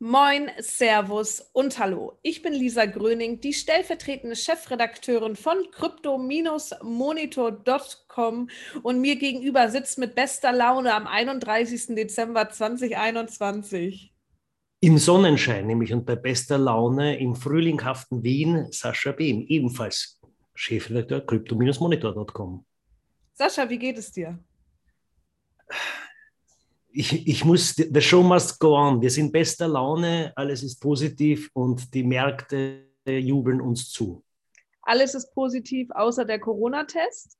Moin, Servus und Hallo. Ich bin Lisa Gröning, die stellvertretende Chefredakteurin von crypto-monitor.com und mir gegenüber sitzt mit bester Laune am 31. Dezember 2021. Im Sonnenschein, nämlich und bei bester Laune im frühlinghaften Wien, Sascha Behm, ebenfalls Chefredakteur crypto-monitor.com. Sascha, wie geht es dir? Ich, ich muss, the show must go on. Wir sind bester Laune, alles ist positiv und die Märkte jubeln uns zu. Alles ist positiv, außer der Corona-Test.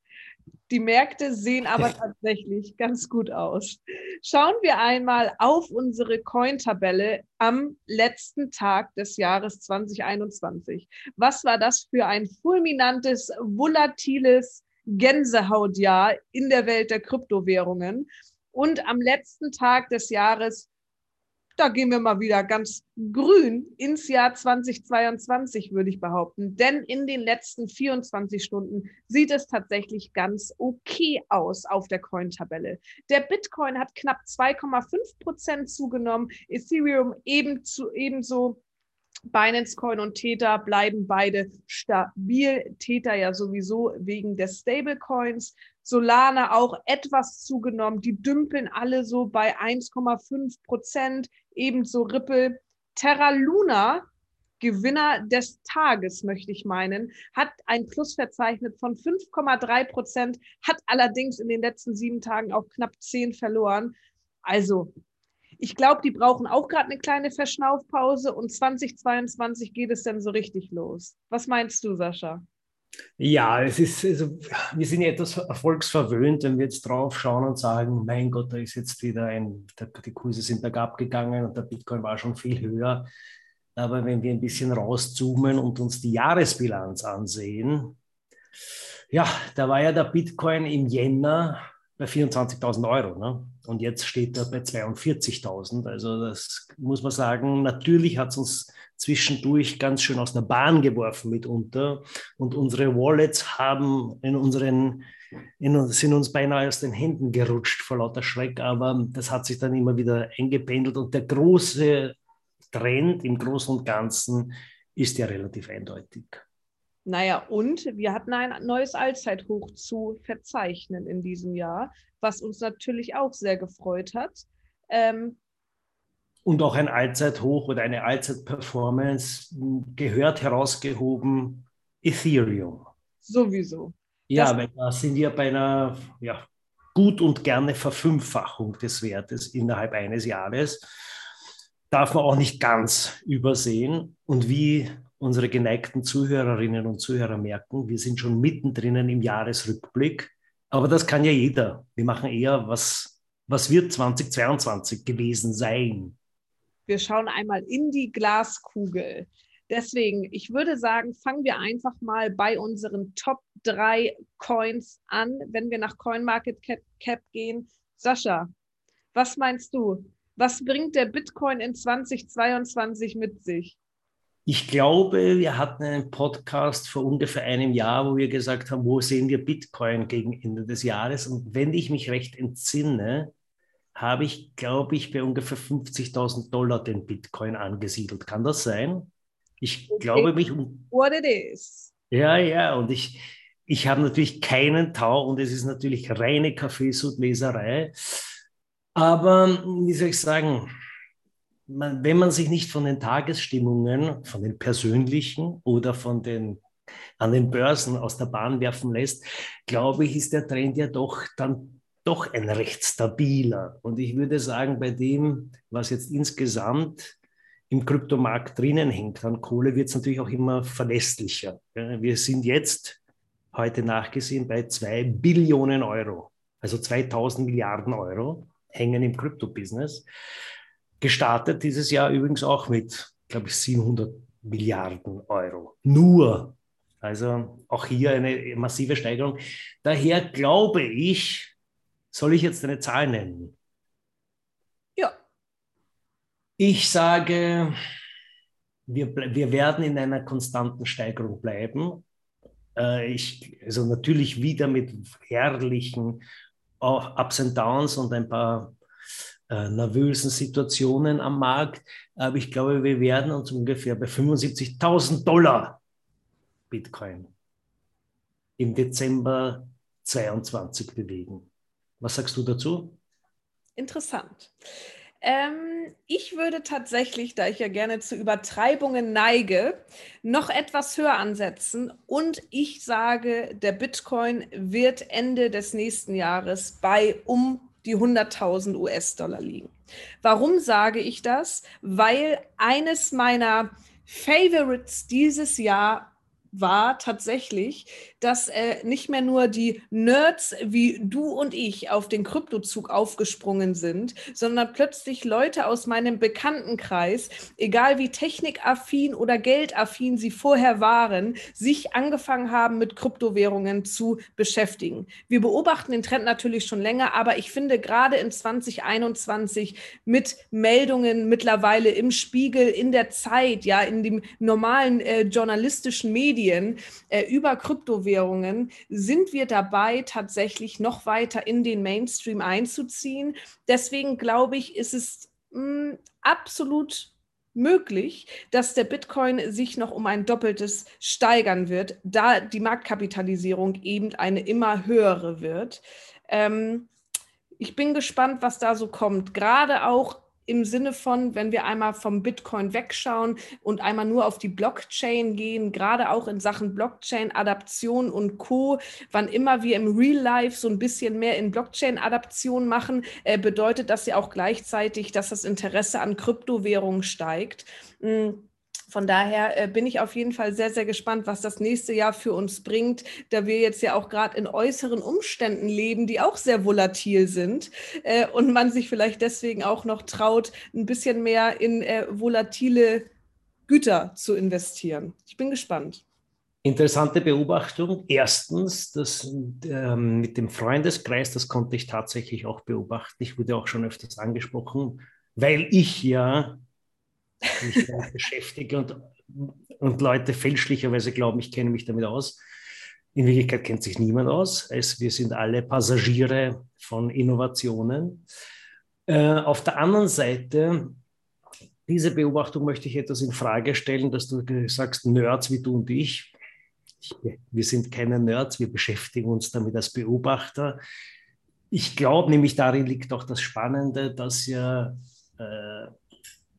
Die Märkte sehen aber tatsächlich ganz gut aus. Schauen wir einmal auf unsere Coin-Tabelle am letzten Tag des Jahres 2021. Was war das für ein fulminantes, volatiles Gänsehautjahr in der Welt der Kryptowährungen? Und am letzten Tag des Jahres, da gehen wir mal wieder ganz grün ins Jahr 2022, würde ich behaupten. Denn in den letzten 24 Stunden sieht es tatsächlich ganz okay aus auf der Coin-Tabelle. Der Bitcoin hat knapp 2,5 Prozent zugenommen, Ethereum ebenzu, ebenso. Binance Coin und Tether bleiben beide stabil. Tether ja sowieso wegen des Stablecoins. Solana auch etwas zugenommen. Die dümpeln alle so bei 1,5 Prozent. Ebenso Ripple. Terra Luna, Gewinner des Tages, möchte ich meinen, hat ein Plus verzeichnet von 5,3 Prozent, hat allerdings in den letzten sieben Tagen auch knapp 10 verloren. Also, ich glaube, die brauchen auch gerade eine kleine Verschnaufpause und 2022 geht es dann so richtig los. Was meinst du, Sascha? Ja, es ist, also, wir sind etwas erfolgsverwöhnt, wenn wir jetzt drauf schauen und sagen, mein Gott, da ist jetzt wieder ein, die Kurse sind bergab gegangen und der Bitcoin war schon viel höher. Aber wenn wir ein bisschen rauszoomen und uns die Jahresbilanz ansehen, ja, da war ja der Bitcoin im Jänner bei 24.000 Euro. Ne? Und jetzt steht er bei 42.000. Also das muss man sagen, natürlich hat es uns zwischendurch ganz schön aus der Bahn geworfen mitunter. Und unsere Wallets haben in unseren, in, sind uns beinahe aus den Händen gerutscht vor lauter Schreck. Aber das hat sich dann immer wieder eingependelt. Und der große Trend im Großen und Ganzen ist ja relativ eindeutig. Naja, und wir hatten ein neues Allzeithoch zu verzeichnen in diesem Jahr, was uns natürlich auch sehr gefreut hat. Ähm, und auch ein Allzeithoch oder eine Allzeitperformance gehört herausgehoben Ethereum. Sowieso. Ja, das weil da sind wir bei einer ja, gut und gerne Verfünffachung des Wertes innerhalb eines Jahres. Darf man auch nicht ganz übersehen. Und wie unsere geneigten Zuhörerinnen und Zuhörer merken, wir sind schon mittendrin im Jahresrückblick. Aber das kann ja jeder. Wir machen eher, was, was wird 2022 gewesen sein? Wir schauen einmal in die Glaskugel. Deswegen, ich würde sagen, fangen wir einfach mal bei unseren Top 3 Coins an, wenn wir nach CoinMarketCap gehen. Sascha, was meinst du? Was bringt der Bitcoin in 2022 mit sich? Ich glaube, wir hatten einen Podcast vor ungefähr einem Jahr, wo wir gesagt haben, wo sehen wir Bitcoin gegen Ende des Jahres? Und wenn ich mich recht entsinne, habe ich, glaube ich, bei ungefähr 50.000 Dollar den Bitcoin angesiedelt. Kann das sein? Ich glaube mich. What it is. Ja, ja, und ich, ich habe natürlich keinen Tau und es ist natürlich reine Kaffeesudleserei. Aber wie soll ich sagen, man, wenn man sich nicht von den Tagesstimmungen, von den persönlichen oder von den an den Börsen aus der Bahn werfen lässt, glaube ich, ist der Trend ja doch dann doch ein recht stabiler. Und ich würde sagen, bei dem, was jetzt insgesamt im Kryptomarkt drinnen hängt an Kohle, wird es natürlich auch immer verlässlicher. Wir sind jetzt heute nachgesehen bei zwei Billionen Euro, also 2000 Milliarden Euro hängen im Krypto-Business. Gestartet dieses Jahr übrigens auch mit, glaube ich, 700 Milliarden Euro. Nur. Also auch hier eine massive Steigerung. Daher glaube ich, soll ich jetzt eine Zahl nennen? Ja. Ich sage, wir, wir werden in einer konstanten Steigerung bleiben. Äh, ich, also natürlich wieder mit herrlichen Ups and Downs und ein paar nervösen Situationen am Markt. Aber ich glaube, wir werden uns ungefähr bei 75.000 Dollar Bitcoin im Dezember 22 bewegen. Was sagst du dazu? Interessant. Ähm, ich würde tatsächlich, da ich ja gerne zu Übertreibungen neige, noch etwas höher ansetzen und ich sage, der Bitcoin wird Ende des nächsten Jahres bei um die 100.000 US-Dollar liegen. Warum sage ich das? Weil eines meiner Favorites dieses Jahr war tatsächlich, dass äh, nicht mehr nur die Nerds wie du und ich auf den Kryptozug aufgesprungen sind, sondern plötzlich Leute aus meinem Bekanntenkreis, egal wie technikaffin oder geldaffin sie vorher waren, sich angefangen haben, mit Kryptowährungen zu beschäftigen. Wir beobachten den Trend natürlich schon länger, aber ich finde gerade in 2021 mit Meldungen mittlerweile im Spiegel, in der Zeit, ja, in dem normalen äh, journalistischen Medien äh, über Kryptowährungen, Kryptowährungen sind wir dabei, tatsächlich noch weiter in den Mainstream einzuziehen. Deswegen glaube ich, ist es mh, hm, absolut möglich, dass der Bitcoin sich noch um ein Doppeltes steigern wird, da die Marktkapitalisierung eben eine immer höhere wird. Ähm, ich bin gespannt, was da so kommt. Gerade auch im Sinne von, wenn wir einmal vom Bitcoin wegschauen und einmal nur auf die Blockchain gehen, gerade auch in Sachen Blockchain-Adaption und Co., wann immer wir im Real Life so ein bisschen mehr in Blockchain-Adaption machen, äh, bedeutet das ja auch gleichzeitig, dass das Interesse an Kryptowährungen steigt. Mhm von daher äh, bin ich auf jeden Fall sehr, sehr gespannt, was das nächste Jahr für uns bringt, da wir jetzt ja auch gerade in äußeren Umständen leben, die auch sehr volatil sind äh, und man sich vielleicht deswegen auch noch traut, ein bisschen mehr in äh, volatile Güter zu investieren. Ich bin gespannt. Interessante Beobachtung. Erstens, das ähm, mit dem Freundeskreis, das konnte ich tatsächlich auch beobachten. Ich wurde auch schon öfters angesprochen, weil ich ja mich damit beschäftige und, und Leute fälschlicherweise glauben, ich kenne mich damit aus. In Wirklichkeit kennt sich niemand aus. Es, wir sind alle Passagiere von Innovationen. Äh, auf der anderen Seite, diese Beobachtung möchte ich etwas in Frage stellen, dass du sagst, Nerds wie du und ich. ich wir sind keine Nerds, wir beschäftigen uns damit als Beobachter. Ich glaube nämlich, darin liegt auch das Spannende, dass ja äh,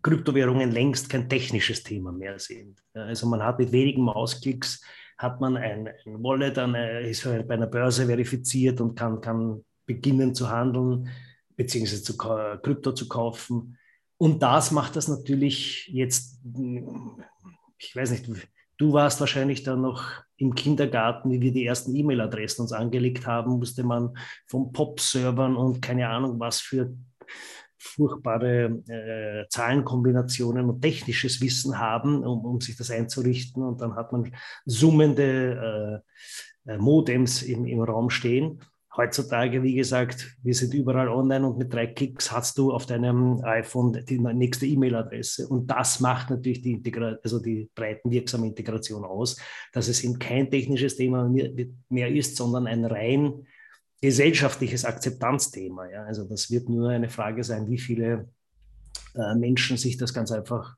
Kryptowährungen längst kein technisches Thema mehr sind. Also man hat mit wenigen Mausklicks hat man ein, ein Wallet, eine, ist bei einer Börse verifiziert und kann, kann beginnen zu handeln, beziehungsweise zu, Krypto zu kaufen. Und das macht das natürlich jetzt, ich weiß nicht, du warst wahrscheinlich dann noch im Kindergarten, wie wir die ersten E-Mail-Adressen uns angelegt haben, musste man von Pop-Servern und keine Ahnung was für furchtbare äh, Zahlenkombinationen und technisches Wissen haben, um, um, sich das einzurichten. Und dann hat man summende äh, äh, Modems im, im Raum stehen. Heutzutage, wie gesagt, wir sind überall online und mit drei Klicks hast du auf deinem iPhone die nächste E-Mail-Adresse. Und das macht natürlich die, Integra also die breitenwirksame Integration aus, dass es eben kein technisches Thema mehr ist, sondern ein rein gesellschaftliches Akzeptanzthema. Ja? Also das wird nur eine Frage sein, wie viele äh, Menschen sich das ganz einfach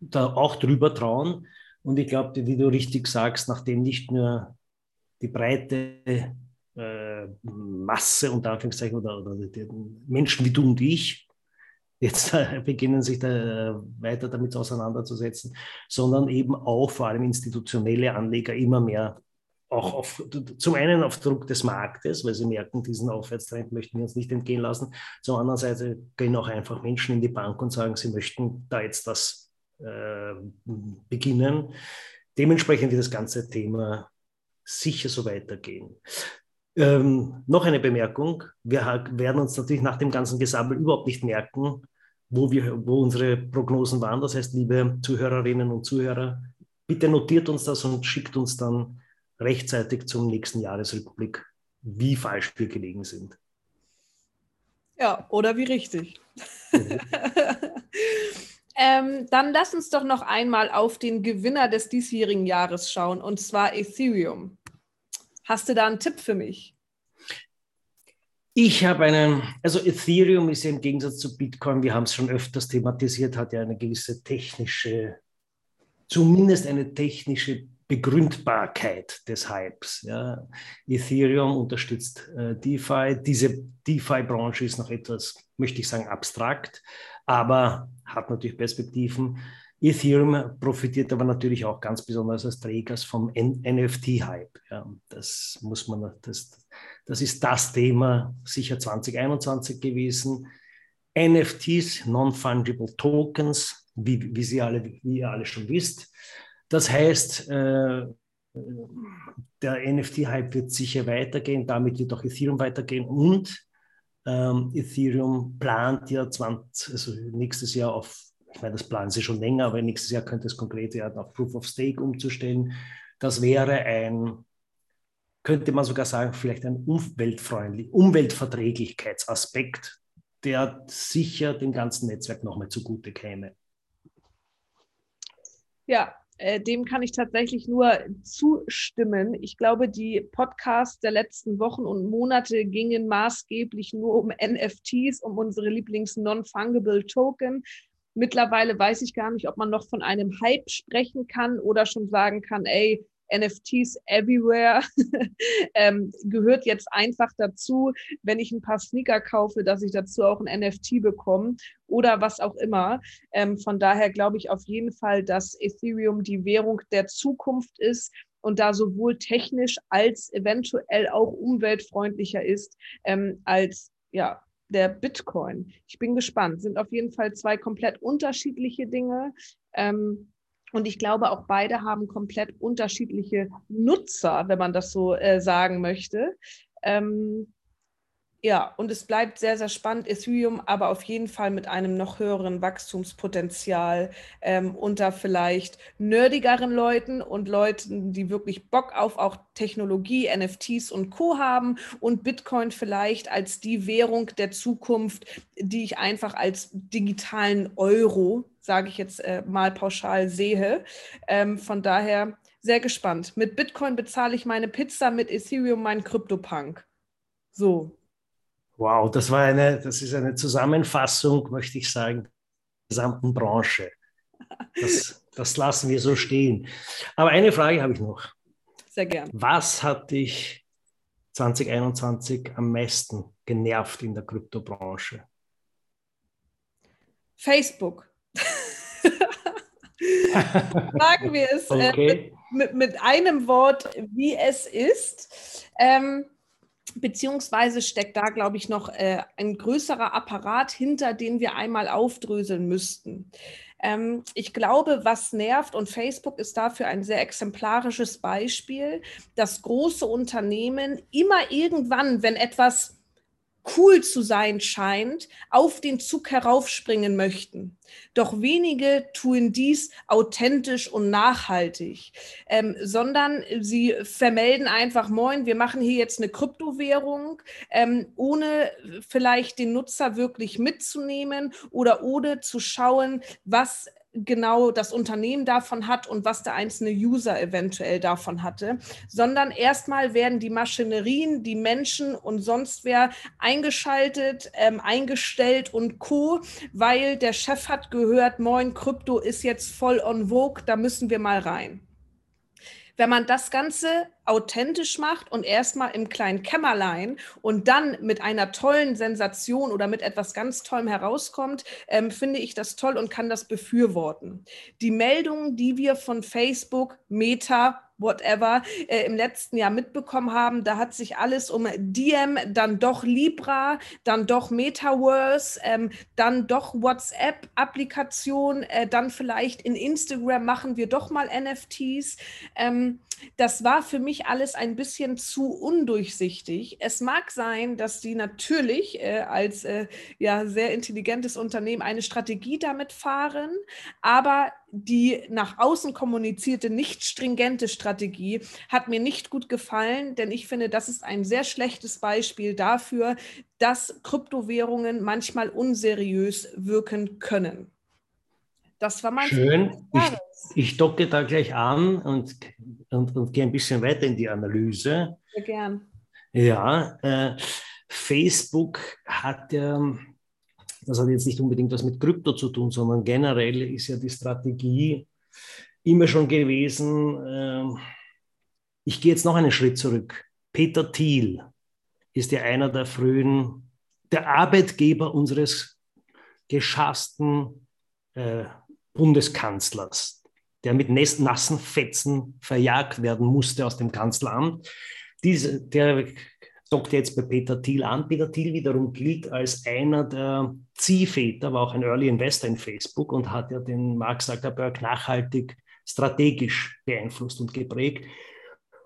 da auch drüber trauen. Und ich glaube, wie du richtig sagst, nachdem nicht nur die breite äh, Masse unter Anführungszeichen oder, oder Menschen wie du und ich jetzt äh, beginnen sich da äh, weiter damit auseinanderzusetzen, sondern eben auch vor allem institutionelle Anleger immer mehr auch auf, zum einen auf Druck des Marktes, weil sie merken, diesen Aufwärtstrend möchten wir uns nicht entgehen lassen. Zum anderen Seite gehen auch einfach Menschen in die Bank und sagen, sie möchten da jetzt das äh, beginnen. Dementsprechend wird das ganze Thema sicher so weitergehen. Ähm, noch eine Bemerkung. Wir werden uns natürlich nach dem ganzen Gesammel überhaupt nicht merken, wo, wir, wo unsere Prognosen waren. Das heißt, liebe Zuhörerinnen und Zuhörer, bitte notiert uns das und schickt uns dann rechtzeitig zum nächsten Jahresrückblick, wie falsch wir gelegen sind. Ja, oder wie richtig. Mhm. ähm, dann lass uns doch noch einmal auf den Gewinner des diesjährigen Jahres schauen, und zwar Ethereum. Hast du da einen Tipp für mich? Ich habe einen, also Ethereum ist ja im Gegensatz zu Bitcoin, wir haben es schon öfters thematisiert, hat ja eine gewisse technische, zumindest eine technische Begründbarkeit des Hypes. Ja. Ethereum unterstützt äh, DeFi. Diese DeFi-Branche ist noch etwas, möchte ich sagen, abstrakt, aber hat natürlich Perspektiven. Ethereum profitiert aber natürlich auch ganz besonders als Trägers vom NFT-Hype. Ja, das muss man, das, das ist das Thema sicher 2021 gewesen. NFTs, Non-Fungible Tokens, wie, wie, Sie alle, wie ihr alle schon wisst. Das heißt, äh, der NFT-Hype wird sicher weitergehen, damit wird auch Ethereum weitergehen und ähm, Ethereum plant ja 20, also nächstes Jahr auf ich meine, das planen sie schon länger, aber nächstes Jahr könnte es konkret werden, auf Proof of Stake umzustellen. Das wäre ein, könnte man sogar sagen, vielleicht ein umweltfreundlich, Umweltverträglichkeitsaspekt, der sicher dem ganzen Netzwerk nochmal zugute käme. Ja, äh, dem kann ich tatsächlich nur zustimmen. Ich glaube, die Podcasts der letzten Wochen und Monate gingen maßgeblich nur um NFTs, um unsere Lieblings-Non-Fungible Token. Mittlerweile weiß ich gar nicht, ob man noch von einem Hype sprechen kann oder schon sagen kann, ey, NFTs everywhere ähm, gehört jetzt einfach dazu, wenn ich ein paar Sneaker kaufe, dass ich dazu auch ein NFT bekomme oder was auch immer. Ähm, von daher glaube ich auf jeden Fall, dass Ethereum die Währung der Zukunft ist und da sowohl technisch als eventuell auch umweltfreundlicher ist ähm, als ja, der Bitcoin. Ich bin gespannt. Sind auf jeden Fall zwei komplett unterschiedliche Dinge. Ähm, und ich glaube, auch beide haben komplett unterschiedliche Nutzer, wenn man das so äh, sagen möchte. Ähm, ja, und es bleibt sehr, sehr spannend. Ethereum aber auf jeden Fall mit einem noch höheren Wachstumspotenzial ähm, unter vielleicht nerdigeren Leuten und Leuten, die wirklich Bock auf auch Technologie, NFTs und Co. haben und Bitcoin vielleicht als die Währung der Zukunft, die ich einfach als digitalen Euro, sage ich jetzt äh, mal pauschal, sehe. Ähm, von daher sehr gespannt. Mit Bitcoin bezahle ich meine Pizza, mit Ethereum meinen Krypto-Punk. So, Wow, das war eine, das ist eine Zusammenfassung, möchte ich sagen, der gesamten Branche. Das, das lassen wir so stehen. Aber eine Frage habe ich noch. Sehr gern. Was hat dich 2021 am meisten genervt in der Kryptobranche? Facebook. Sagen wir es äh, okay. äh, mit, mit, einem Wort, wie es ist. Ähm, Beziehungsweise steckt da, glaube ich, noch äh, ein größerer Apparat hinter, den wir einmal aufdröseln müssten. Ähm, ich glaube, was nervt, und Facebook ist dafür ein sehr exemplarisches Beispiel, dass große Unternehmen immer irgendwann, wenn etwas cool zu sein scheint, auf den Zug heraufspringen möchten. Doch wenige tun dies authentisch und nachhaltig, ähm, sondern sie vermelden einfach, moin, wir machen hier jetzt eine Kryptowährung, ähm, ohne vielleicht den Nutzer wirklich mitzunehmen oder ohne zu schauen, was genau das Unternehmen davon hat und was der einzelne User eventuell davon hatte, sondern erstmal werden die Maschinerien, die Menschen und sonst wer eingeschaltet, ähm, eingestellt und co, weil der Chef hat gehört, moin, Krypto ist jetzt voll on vogue, da müssen wir mal rein. Wenn man das Ganze authentisch macht und erstmal im kleinen Kämmerlein und dann mit einer tollen Sensation oder mit etwas ganz Tollem herauskommt, ähm, finde ich das toll und kann das befürworten. Die Meldungen, die wir von Facebook, Meta, whatever, äh, im letzten Jahr mitbekommen haben. Da hat sich alles um Diem, dann doch Libra, dann doch Metaverse, ähm, dann doch WhatsApp-Applikation, äh, dann vielleicht in Instagram machen wir doch mal NFTs. Ähm, das war für mich alles ein bisschen zu undurchsichtig. Es mag sein, dass die natürlich äh, als äh, ja, sehr intelligentes Unternehmen eine Strategie damit fahren, aber die nach außen kommunizierte, nicht stringente Strategie hat mir nicht gut gefallen, denn ich finde, das ist ein sehr schlechtes Beispiel dafür, dass Kryptowährungen manchmal unseriös wirken können. Das war mein Schön. Ich, ich docke da gleich an und, und, und gehe ein bisschen weiter in die Analyse. Sehr gern. Ja, äh, Facebook hat ja, das hat jetzt nicht unbedingt was mit Krypto zu tun, sondern generell ist ja die Strategie immer schon gewesen, äh, ich gehe jetzt noch einen Schritt zurück. Peter Thiel ist ja einer der frühen, der Arbeitgeber unseres geschassten äh, Bundeskanzlers, der mit nassen Fetzen verjagt werden musste aus dem Kanzleramt. Diese, der dockt jetzt bei Peter Thiel an. Peter Thiel wiederum gilt als einer der Ziehväter, war auch ein Early Investor in Facebook und hat ja den Mark Zuckerberg nachhaltig strategisch beeinflusst und geprägt.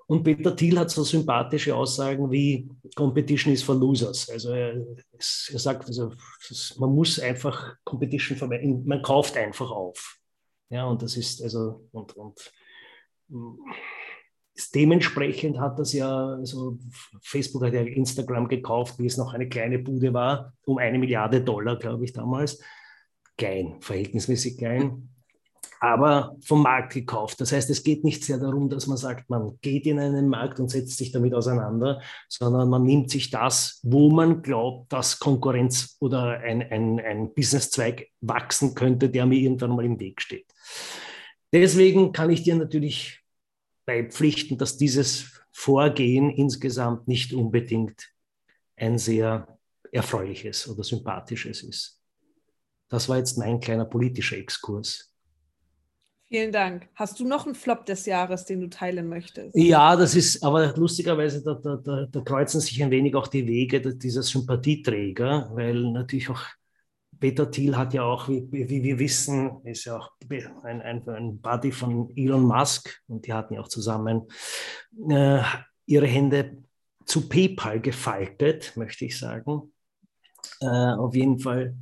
Und Peter Thiel hat so sympathische Aussagen wie Competition is for losers. Also er, er sagt, also, man muss einfach Competition vermeiden, man kauft einfach auf. Ja, und das ist also, und, und dementsprechend hat das ja, also Facebook hat ja Instagram gekauft, wie es noch eine kleine Bude war, um eine Milliarde Dollar, glaube ich, damals. Klein, verhältnismäßig klein aber vom Markt gekauft. Das heißt, es geht nicht sehr darum, dass man sagt, man geht in einen Markt und setzt sich damit auseinander, sondern man nimmt sich das, wo man glaubt, dass Konkurrenz oder ein, ein, ein Businesszweig wachsen könnte, der mir irgendwann mal im Weg steht. Deswegen kann ich dir natürlich beipflichten, dass dieses Vorgehen insgesamt nicht unbedingt ein sehr erfreuliches oder sympathisches ist. Das war jetzt mein kleiner politischer Exkurs. Vielen Dank. Hast du noch einen Flop des Jahres, den du teilen möchtest? Ja, das ist aber lustigerweise, da, da, da, da kreuzen sich ein wenig auch die Wege dieser Sympathieträger, weil natürlich auch Peter Thiel hat ja auch, wie, wie wir wissen, ist ja auch ein, ein, ein Buddy von Elon Musk und die hatten ja auch zusammen äh, ihre Hände zu PayPal gefaltet, möchte ich sagen. Äh, auf jeden Fall,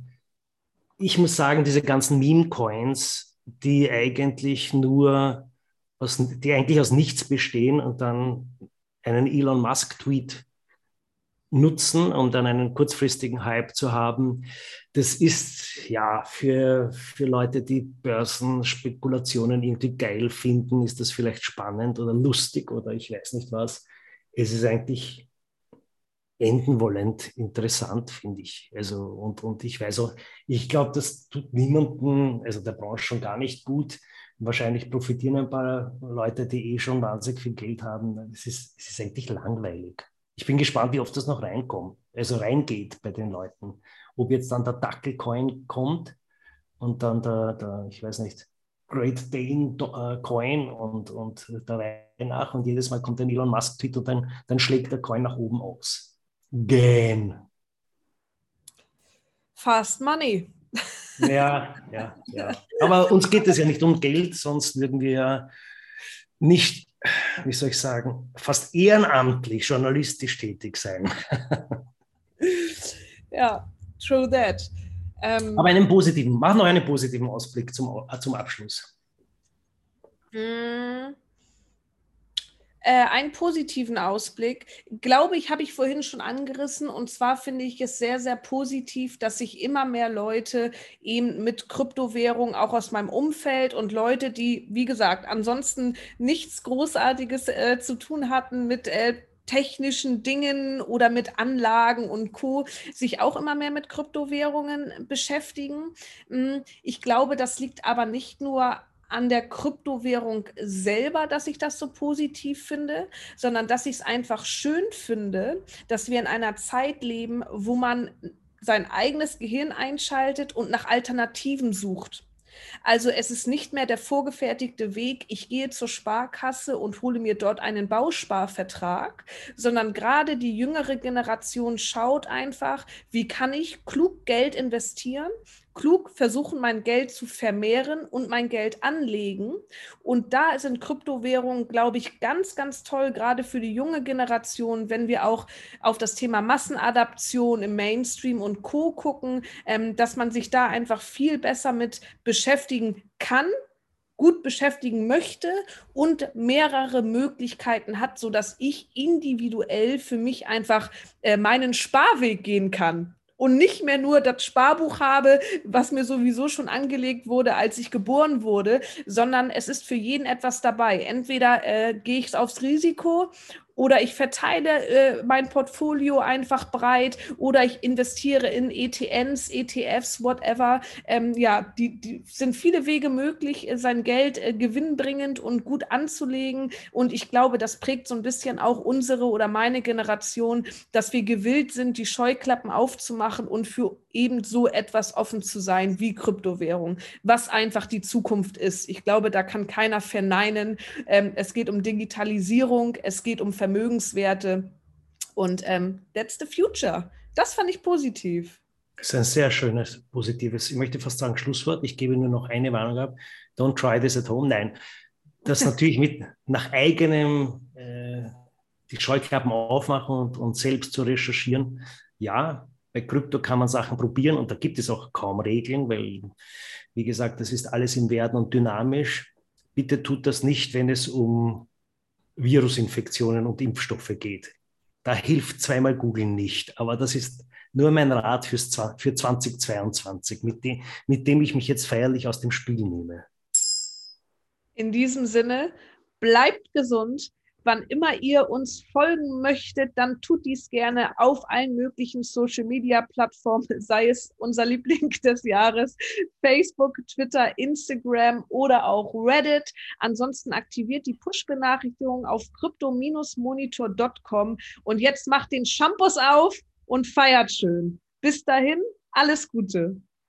ich muss sagen, diese ganzen Meme-Coins, die eigentlich nur aus, die eigentlich aus nichts bestehen und dann einen Elon Musk-Tweet nutzen, um dann einen kurzfristigen Hype zu haben. Das ist ja für, für Leute, die Börsenspekulationen irgendwie geil finden, ist das vielleicht spannend oder lustig oder ich weiß nicht was. Es ist eigentlich enden wollend interessant, finde ich. Also, und, und ich weiß auch, ich glaube, das tut niemandem, also der Branche schon gar nicht gut. Wahrscheinlich profitieren ein paar Leute, die eh schon wahnsinnig viel Geld haben. Es ist, es ist eigentlich langweilig. Ich bin gespannt, wie oft das noch reinkommt, also reingeht bei den Leuten. Ob jetzt dann der Dackelcoin kommt und dann der, der ich weiß nicht, Great Dane äh, Coin und, und der Reihe nach und jedes Mal kommt ein Elon Musk-Tweet und dann, dann schlägt der Coin nach oben aus gähn. Fast Money. Ja, ja, ja. Aber uns geht es ja nicht um Geld, sonst würden wir ja nicht, wie soll ich sagen, fast ehrenamtlich journalistisch tätig sein. Ja, true that. Ähm, Aber einen positiven, mach noch einen positiven Ausblick zum, zum Abschluss. Mm äh, einen positiven Ausblick, glaube ich, habe ich vorhin schon angerissen. Und zwar finde ich es sehr, sehr positiv, dass sich immer mehr Leute eben mit Kryptowährung auch aus meinem Umfeld und Leute, die, wie gesagt, ansonsten nichts Großartiges äh, zu tun hatten mit äh, technischen Dingen oder mit Anlagen und Co. sich auch immer mehr mit Kryptowährungen beschäftigen. Hm, ich glaube, das liegt aber nicht nur an der Kryptowährung selber, dass ich das so positiv finde, sondern dass ich es einfach schön finde, dass wir in einer Zeit leben, wo man sein eigenes Gehirn einschaltet und nach Alternativen sucht. Also es ist nicht mehr der vorgefertigte Weg, ich gehe zur Sparkasse und hole mir dort einen Bausparvertrag, sondern gerade die jüngere Generation schaut einfach, wie kann ich klug Geld investieren, klug versuchen, mein Geld zu vermehren und mein Geld anlegen. Und da sind Kryptowährungen, glaube ich, ganz, ganz toll, gerade für die junge Generation, wenn wir auch auf das Thema Massenadaption im Mainstream und Co gucken, ähm, dass man sich da einfach viel besser mit beschäftigen kann gut beschäftigen möchte und mehrere Möglichkeiten hat, sodass ich individuell für mich einfach äh, meinen Sparweg gehen kann und nicht mehr nur das Sparbuch habe, was mir sowieso schon angelegt wurde, als ich geboren wurde, sondern es ist für jeden etwas dabei. Entweder äh, gehe ich aufs Risiko oder ich verteile äh, mein Portfolio einfach breit oder ich investiere in ETNs, ETFs, whatever. Ähm, ja, die, die sind viele Wege möglich, äh, sein Geld äh, gewinnbringend und gut anzulegen. Und ich glaube, das prägt so ein bisschen auch unsere oder meine Generation, dass wir gewillt sind, die Scheuklappen aufzumachen und für eben so etwas offen zu sein wie Kryptowährung, was einfach die Zukunft ist. Ich glaube, da kann keiner verneinen. Ähm, es geht um Digitalisierung, es geht um Vermögenswerte und ähm, that's the future. Das fand ich positiv. Das ist ein sehr schönes, positives, ich möchte fast sagen Schlusswort. Ich gebe nur noch eine Warnung ab. Don't try this at home. Nein, das natürlich mit nach eigenem äh, die Scheuklappen aufmachen und, und selbst zu recherchieren. Ja, bei Krypto kann man Sachen probieren und da gibt es auch kaum Regeln, weil, wie gesagt, das ist alles im Werden und dynamisch. Bitte tut das nicht, wenn es um Virusinfektionen und Impfstoffe geht. Da hilft zweimal Googeln nicht, aber das ist nur mein Rat fürs, für 2022, mit dem, mit dem ich mich jetzt feierlich aus dem Spiel nehme. In diesem Sinne, bleibt gesund, Wann immer ihr uns folgen möchtet, dann tut dies gerne auf allen möglichen Social Media Plattformen, sei es unser Liebling des Jahres, Facebook, Twitter, Instagram oder auch Reddit. Ansonsten aktiviert die Push-Benachrichtigung auf crypto-monitor.com und jetzt macht den Shampoos auf und feiert schön. Bis dahin, alles Gute.